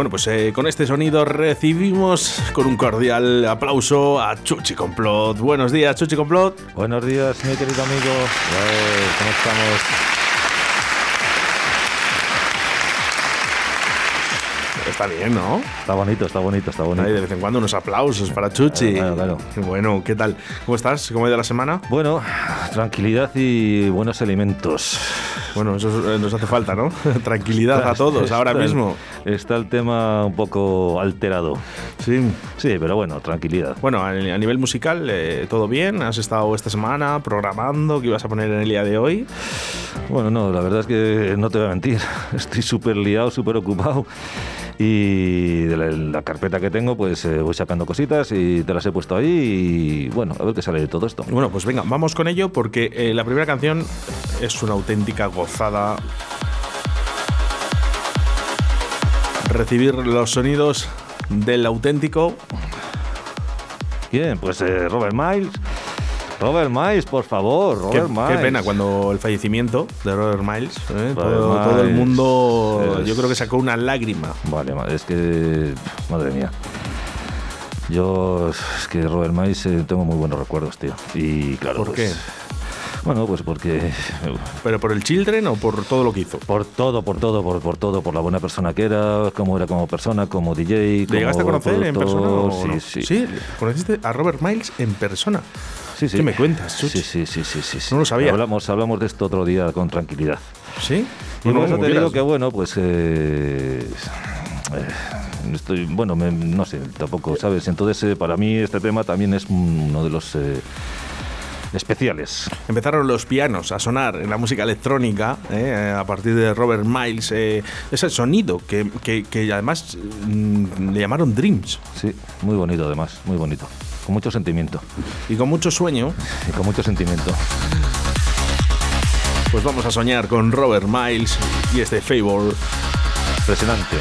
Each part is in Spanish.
Bueno, pues eh, con este sonido recibimos con un cordial aplauso a Chuchi Complot. Buenos días, Chuchi Complot. Buenos días, mi querido amigo. Eh, ¿Cómo estamos? Está bien, ¿no? Está bonito, está bonito, está bonito. De vez en cuando unos aplausos para Chuchi. Claro, claro. Bueno, ¿qué tal? ¿Cómo estás? ¿Cómo ha ido la semana? Bueno, tranquilidad y buenos alimentos. Bueno, eso eh, nos hace falta, ¿no? Tranquilidad a todos ahora Está mismo. Está el tema un poco alterado. Sí. Sí, pero bueno, tranquilidad. Bueno, a, a nivel musical, eh, ¿todo bien? ¿Has estado esta semana programando qué ibas a poner en el día de hoy? Bueno, no, la verdad es que no te voy a mentir. Estoy súper liado, súper ocupado. Y de la, la carpeta que tengo, pues eh, voy sacando cositas y te las he puesto ahí. Y bueno, a ver qué sale de todo esto. Bueno, pues venga, vamos con ello porque eh, la primera canción es una auténtica gozada. Recibir los sonidos del auténtico. Bien, pues eh, Robert Miles. Robert Miles, por favor, Qué, Robert qué Miles. pena cuando el fallecimiento de Robert Miles. ¿eh? Robert todo, todo el mundo, es- yo creo que sacó una lágrima. Vale, es que. Madre mía. Yo. Es que Robert Miles eh, tengo muy buenos recuerdos, tío. Y claro. ¿Por pues, Bueno, pues porque. ¿Pero por el Children o por todo lo que hizo? Por todo, por todo, por, por todo, por la buena persona que era, cómo era como persona, como DJ. ¿Le como llegaste a conocer en persona? o sí, no? sí, sí. ¿Conociste a Robert Miles en persona? Sí, sí. ¿Qué me cuentas? Sí, sí, sí, sí, sí. No lo sabía. Hablamos, hablamos de esto otro día con tranquilidad. ¿Sí? Y Bueno, por eso te digo que, bueno, pues. eh, eh, estoy, bueno, me- no sé, tampoco, ¿sabes? Entonces, eh, para mí, este tema también es uno de los. eh, especiales. Empezaron los pianos a sonar en la música electrónica eh, a partir de Robert Miles. eh, ese sonido que, que- que además mm, le llamaron Dreams. Sí, muy bonito además, muy bonito. Con mucho sentimiento. Y con mucho sueño, Y con mucho sentimiento. pues vamos a soñar con Robert Miles y este Favor. Impresionante.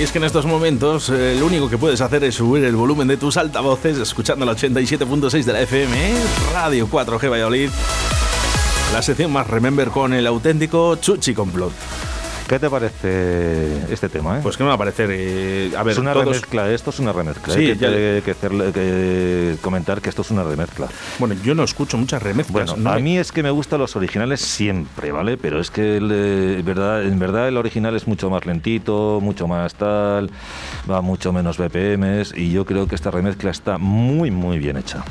Y es que en estos momentos eh, lo único que puedes hacer es subir el volumen de tus altavoces escuchando la 87.6 de la FM. Radio 4G Valladolid. La sección más Remember con el auténtico Chuchi Complot. ¿Qué te parece este tema? Eh? Pues que me va a parecer. Eh, a ver, es una todos- remezcla, esto es una remezcla. Sí, Hay que, ya- que- que hacerle- que comentar que esto es una remezcla. Bueno, yo no escucho muchas remezclas. Bueno, no a me- mí es que me gustan los originales siempre, ¿vale? Pero es que el, eh, verdad, en verdad el original es mucho más lentito, mucho más tal, va mucho menos BPMs y yo creo que esta remezcla está muy, muy bien hecha.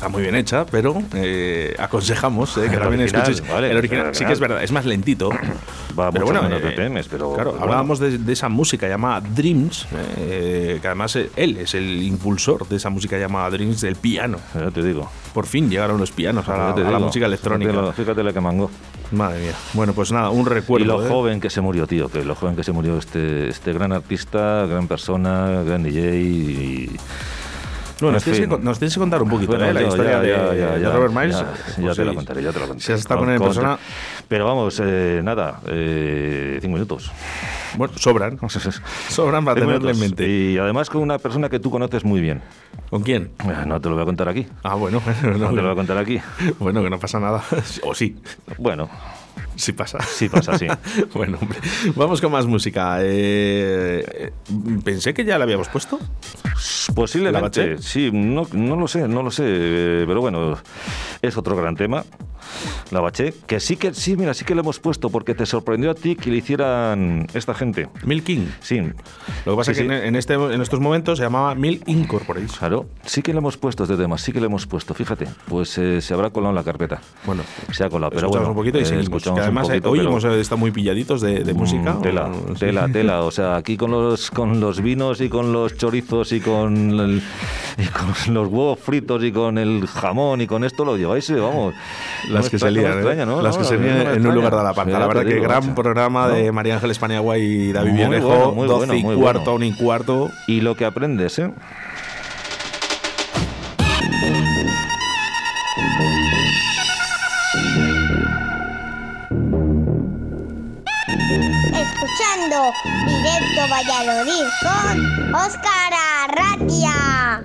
Está muy bien hecha, pero eh, aconsejamos eh, que El también original, escuches vale, el original. el Sí que es original. verdad, es más lentito. Va pero mucho bueno, menos eh, BPMs, pero Claro, bueno. hablábamos de, de esa música llamada Dreams, eh, que además eh, él es el impulsor de esa música llamada Dreams del piano. Ya te digo. Por fin llegaron los pianos a la, a la música electrónica. Fíjate, lo- fíjate la que mangó. Madre mía. Bueno, pues nada, un recuerdo. y lo ¿eh? joven que se murió, tío, que lo joven que se murió este, este gran artista, gran persona, gran DJ y... Bueno, nos en tienes, que, con- nos tienes que contar un poquito Bueno, ¿eh? la yo- historia ya, de, ya, ya, de ya, Robert Miles. Ya, Pues ya te la contaré, ya te la contaré. Si has estado con él en persona, Pero vamos, eh, nada, eh, cinco minutos. bueno, sobran. Sobran para Cinco tenerle en mente. Y además con una persona que tú conoces muy bien. ¿Con quién? Eh, No te lo voy a contar aquí. Ah, bueno, No te lo voy a bueno, contar aquí. bueno, que no pasa nada. O sí, Bueno, sí pasa. sí pasa así. bueno, hombre, vamos con más música. Eh, pensé que ya la habíamos puesto. ¿La Posiblemente, sí, no, no lo sé, no lo sé, eh, pero bueno, es otro gran tema, la baché, que sí que, sí, mira, sí que lo hemos puesto porque te sorprendió a ti que le hicieran esta gente. Mil King. Sí, Lo que pasa Sí, es que sí. en, este, en estos momentos se llamaba Mil Incorporates. claro, sí que le hemos puesto este tema, sí que le hemos puesto, fíjate, pues eh, se habrá colado en la carpeta. Bueno, Se ha colado, pero escuchamos bueno, un poquito y eh, seguimos. escuchamos además un poquito, eh, hoy pero- hemos estado muy pilladitos de, de Mm, música. Tela, o- tela, tela. O sea, aquí con los con los vinos y con los chorizos y con, el- y con los huevos fritos y con el jamón y con esto lo lleváis, eh, vamos. Las que se extraña, no me lían, ¿eh? Las que se lían en un lugar de la panta. Sí, la verdad que digo, gran programa No. de María Ángeles Paniagua y David Muy Villarejo. bueno, muy 12 bueno, y cuarto, bueno. un y cuarto. Y lo que aprendes, ¿eh? Escuchando directo Valladolid con Óscar Arratia.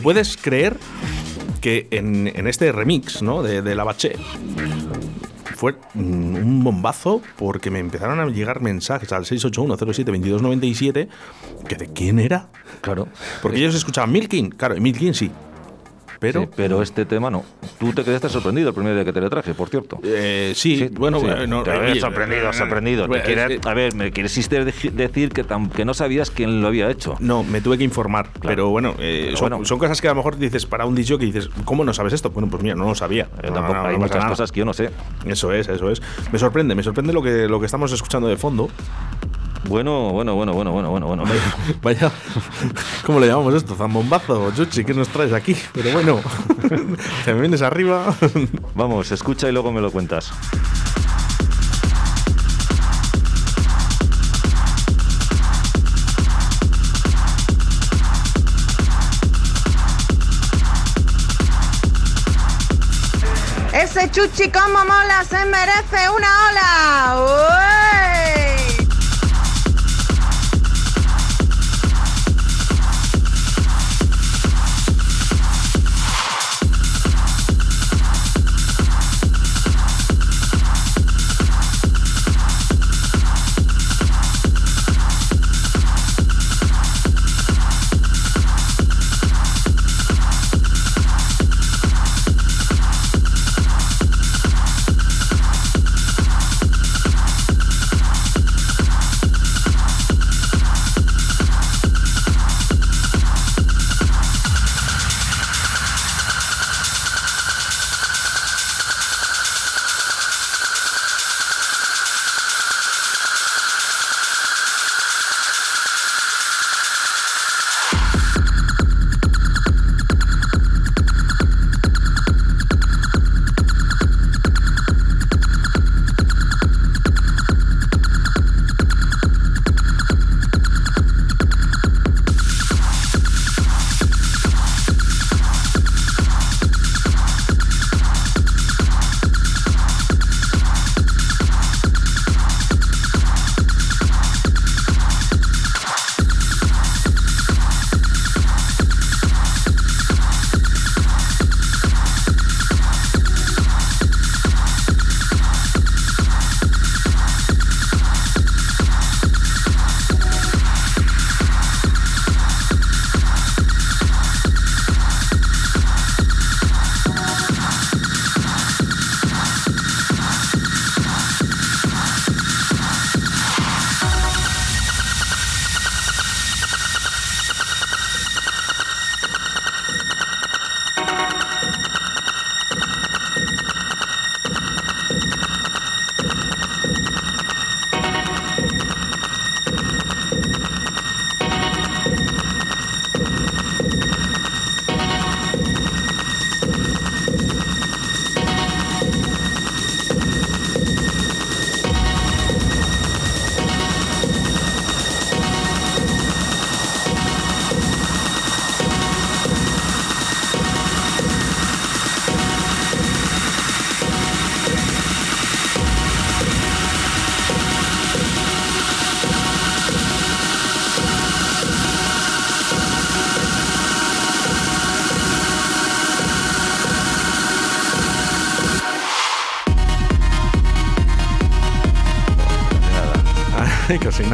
Te puedes creer que en, en este remix ¿no? de, de La Baché fue un bombazo porque me empezaron a llegar mensajes al 681072297 que de quién era. Claro. Porque ellos escuchaban Milking, claro, y Milking sí. Pero, Sí, pero este tema no. Tú te quedaste sorprendido el primer día que te lo traje, por cierto. eh, sí, Sí, bueno, sí. eh, no, Te oye, sorprendido, eh, sorprendido. Te bueno, quiere- eh, a ver, me quisiste de- decir que, tam- que no sabías quién lo había hecho. No, me tuve que informar. Pero bueno, eh, Pero son, bueno. son cosas que a lo mejor dices para un disco que dices, ¿cómo no sabes esto? Bueno, pues mira, no lo sabía. Yo No, tampoco- no, no hay muchas cosas que yo no sé. Eso es, eso es. Me sorprende, me sorprende lo que, lo que estamos escuchando de fondo. Bueno, bueno, bueno, bueno, bueno, bueno, bueno. Vaya, ¿cómo le llamamos esto? ¿Zambombazo? Chuchi, ¿qué nos traes aquí? Pero bueno, te me vienes arriba. Vamos, escucha y luego me lo cuentas. Ese chuchi como mola se merece una ola. ¡Uey!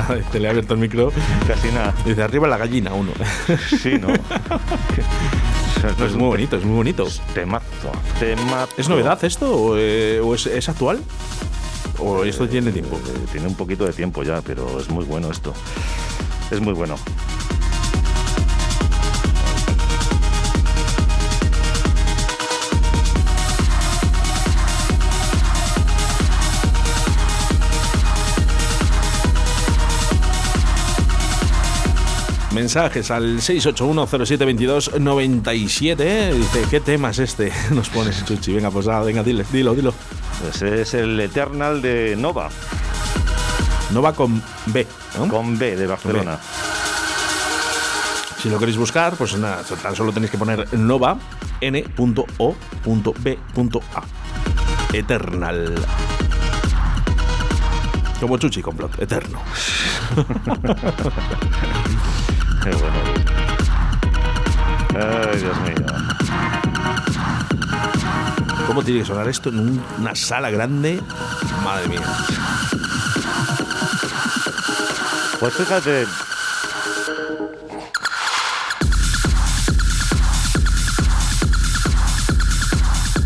nada, dice, le he abierto el micro. Casi nada. Dice, arriba la gallina uno. Sí, ¿no? No, es muy bonito, es muy bonito. Temazo. Temazo. ¿Es novedad esto o, eh, o es, es actual? ¿O esto tiene tiempo? Eh, Tiene un poquito de tiempo ya, pero es muy bueno esto. Es muy bueno. Mensajes al 681072297. ¿eh? Dice, ¿qué tema es este? Nos pones, Chuchi. Venga, pues nada, venga, dile, dilo, dilo. Pues es el Eternal de Nova, No va con B. ¿no? con B de Barcelona. Si lo queréis buscar, pues nada, tan solo tenéis que poner nova n.o.b.a. Eternal. Como Chuchi Complot, eterno. Qué bueno. Ay, Dios mío. ¿Cómo tiene que sonar esto en una sala grande? Madre mía. Pues fíjate,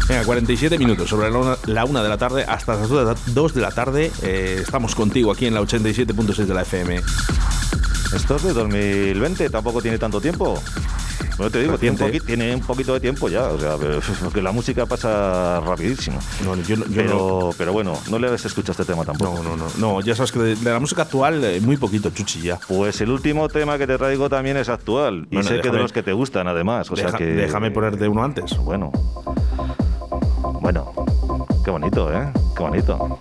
Venga, 47 minutos sobre la una, de la tarde hasta las 2 de la tarde. Eh, estamos contigo aquí en la 87.6 de la FM. Esto es de 2020, tampoco tiene tanto tiempo. Bueno, te digo, tiene un, tiene un, poquito de tiempo ya, o sea, porque la música pasa rapidísimo. pero, pero bueno, no le habéis escuchado este tema tampoco. No, no, no, no ya sabes que de, la música actual eh, muy poquito, chuchi ya. Pues el último tema que te traigo también es actual y sé que de los que te gustan además, o sea que déjame ponerte uno antes. Bueno. Bueno, qué bonito, ¿eh? Qué bonito.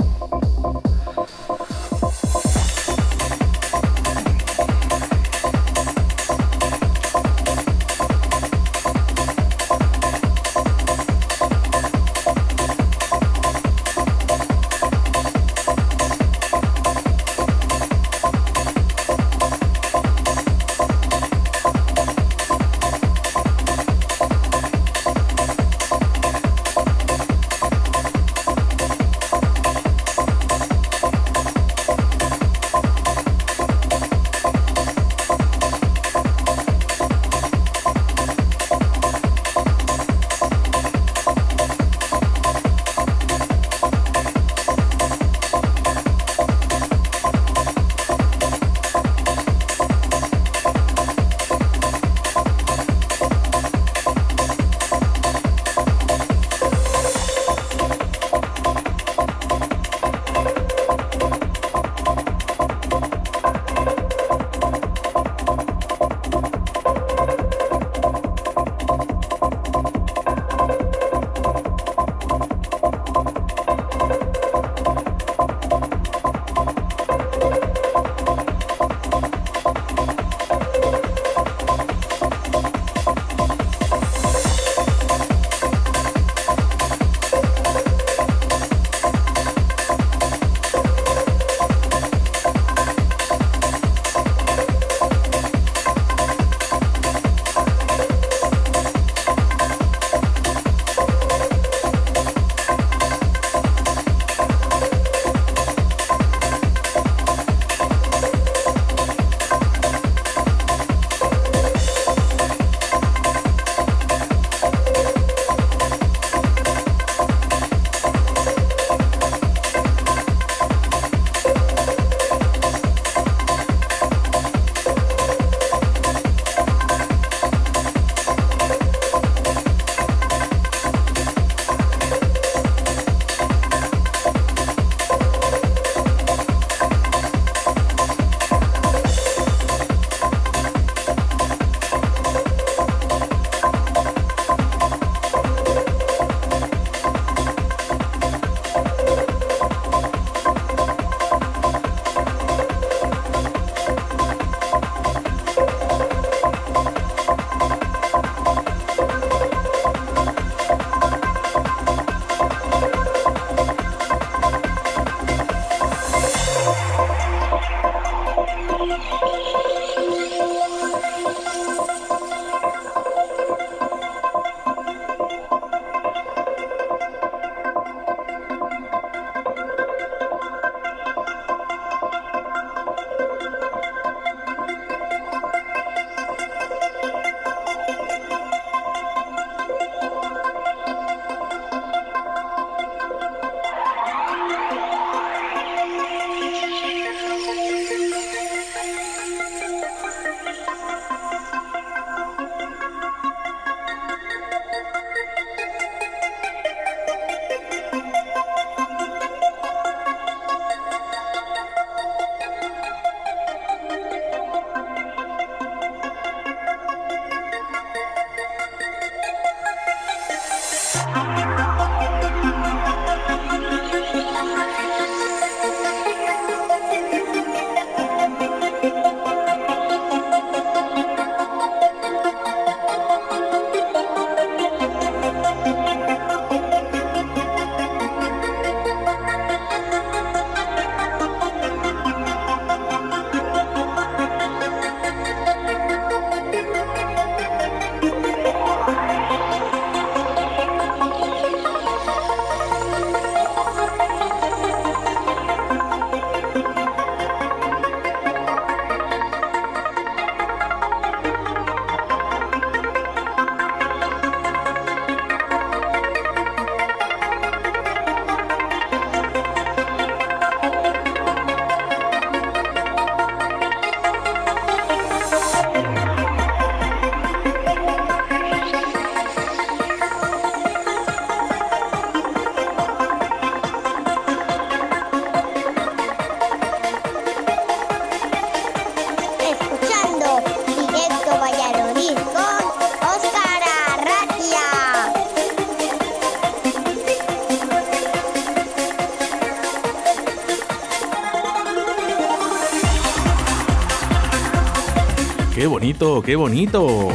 Bonito, qué bonito.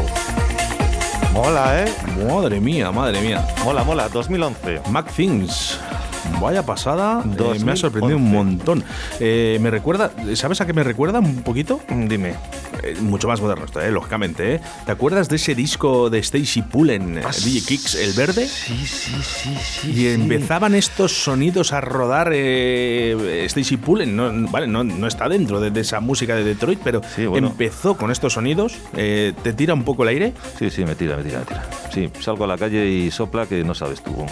Mola, ¿eh? Madre mía, madre mía. Mola, mola. 2011. Mac Things. Vaya pasada, eh, me ha 2011. sorprendido un montón. Eh, me recuerda, ¿sabes a qué me recuerda un poquito? Mm, Dime. Eh, mucho más moderno esto, eh, lógicamente. ¿eh? ¿Te acuerdas de ese disco de Stacy Pullen, eh, DJ Kicks, el verde? Sí, sí, sí, sí. Y empezaban estos sonidos a rodar Stacy Pullen. No, vale, no, no está dentro de, de esa música de Detroit, pero Sí, bueno. empezó con estos sonidos. ¿Te tira un poco el aire? Sí, sí, me tira, me tira, me tira. Sí, salgo a la calle y sopla que no sabes tú.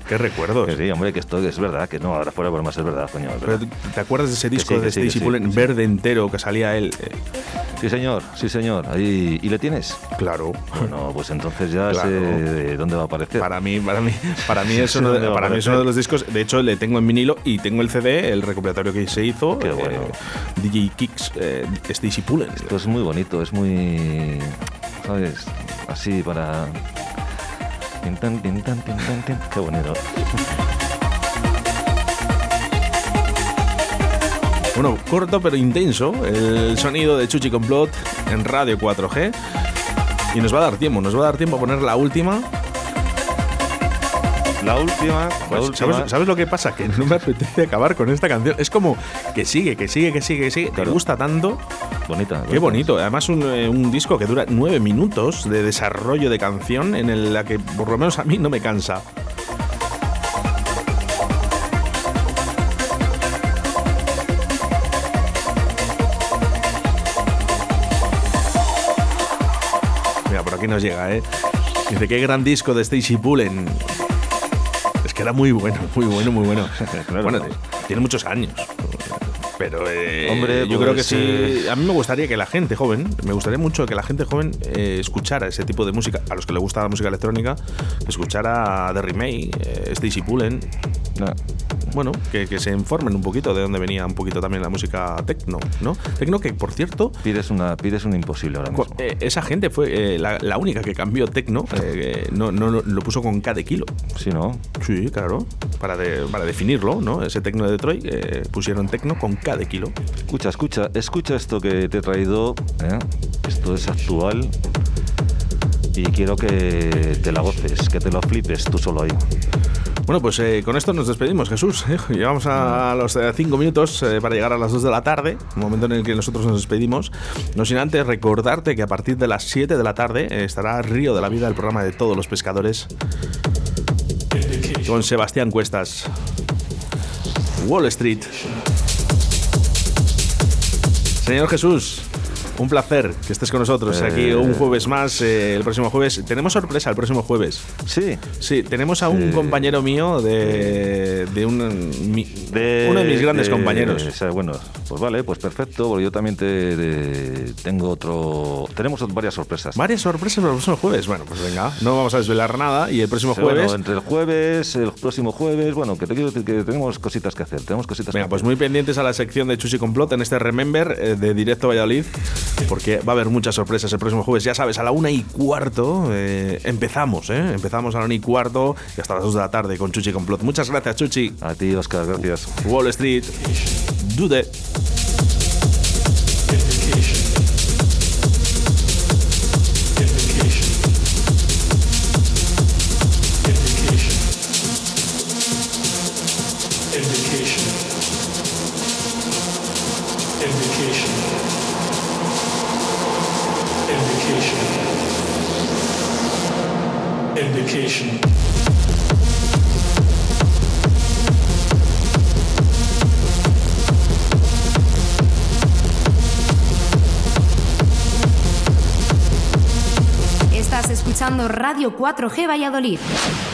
¿Qué recuerdos? Que sí, hombre, que esto es verdad, que no, ahora fuera por más es verdad, coño. es Pero, verdad. ¿Te acuerdas de ese disco sí, de Stacy sí, Pullen verde entero que salía él? Eh, Sí, señor, sí, señor. Ahí, ¿Y le tienes? claro. Bueno, pues entonces ya Claro. sé de dónde va a aparecer. Para mí, para mí, para mí, es uno de, para mí es uno de los discos. De hecho, le tengo en vinilo y tengo el CD, el recopilatorio que se hizo. Qué bueno. DJ Kicks, eh, Stacy Pullen. Esto es muy bonito, es muy. ¿Sabes? Así para. Tin, tan, tin, tan, tin, tan, tin. Qué bonito. Bueno, corto pero intenso, el sonido de Chuchi Complot en Radio 4G. Y nos va a dar tiempo, nos va a dar tiempo a poner la última. La última, la Pues, última. ¿sabes, sabes lo que pasa? Que no me apetece acabar con esta canción. Es como que sigue, que sigue, que sigue, que sigue. Te Claro. gusta tanto. Bonita. Qué bonito. Además, un, eh, un disco que dura nueve minutos de desarrollo de canción en el- la que por lo menos a mí no me cansa. Mira, por aquí nos llega, ¿eh? Dice, qué gran disco de Stacy Pullen. Es que era muy bueno, muy bueno, muy bueno. Claro. Bueno, tiene muchos años. Pero eh, Hombre, yo creo que pues, sí. eh, A mí me gustaría que la gente joven, me gustaría mucho que la gente joven eh, escuchara ese tipo de música. A los que le gusta la música electrónica, que escuchara a Derry May, eh, Stacy Pullen. No. Bueno, que, que se informen un poquito de dónde venía un poquito también la música techno, ¿no? Techno que, por cierto, Pides, una, pides un imposible ahora mismo. eh, esa gente fue eh, la, la única que cambió techno, eh, no, no, no- lo puso con K de kilo. Sí, ¿no? Sí, claro. Para, de- para definirlo, ¿no? Ese tecno de Detroit pusieron tecno con K de kilo. Escucha, escucha, escucha esto que te he traído. Esto es actual. Y quiero que te la goces, que te lo flipes tú solo ahí. Bueno, pues eh, con esto nos despedimos, Jesús. ¿eh? Llegamos a los 5 minutos eh, para llegar a las 2 de la tarde, momento en el que nosotros nos despedimos. No sin antes recordarte que a partir de las 7 de la tarde estará Río de la Vida, el programa de todos los pescadores, con Sebastián Cuestas. Wall Street. Señor Jesús, un placer que estés con nosotros aquí Eh. un jueves más, eh, el próximo jueves. Tenemos sorpresa el próximo jueves. Sí. Sí, tenemos a un compañero mío de, de un, mi- De- uno de mis grandes de- compañeros. o sea, bueno, pues vale, pues perfecto, porque yo también te, de- tengo otro... Tenemos varias sorpresas. Varias sorpresas para el próximo jueves. Bueno, pues venga, no vamos a desvelar nada y el próximo jueves. Bueno, entre el jueves, el próximo jueves, bueno, que te quiero decir que tenemos cositas que hacer, tenemos cositas Venga, que pues hacer. muy pendientes a la sección de Chuchi Complot en este Remember eh, de Directo Valladolid, porque va a haber muchas sorpresas el próximo jueves. Ya sabes, a la una y cuarto eh, empezamos, ¿eh? Empezamos a la una y cuarto y hasta las dos de la tarde con Chuchi Complot. Muchas gracias, Chuchi. A ti, Oscar, gracias. Wall Street. Dude. Radio 4G Valladolid.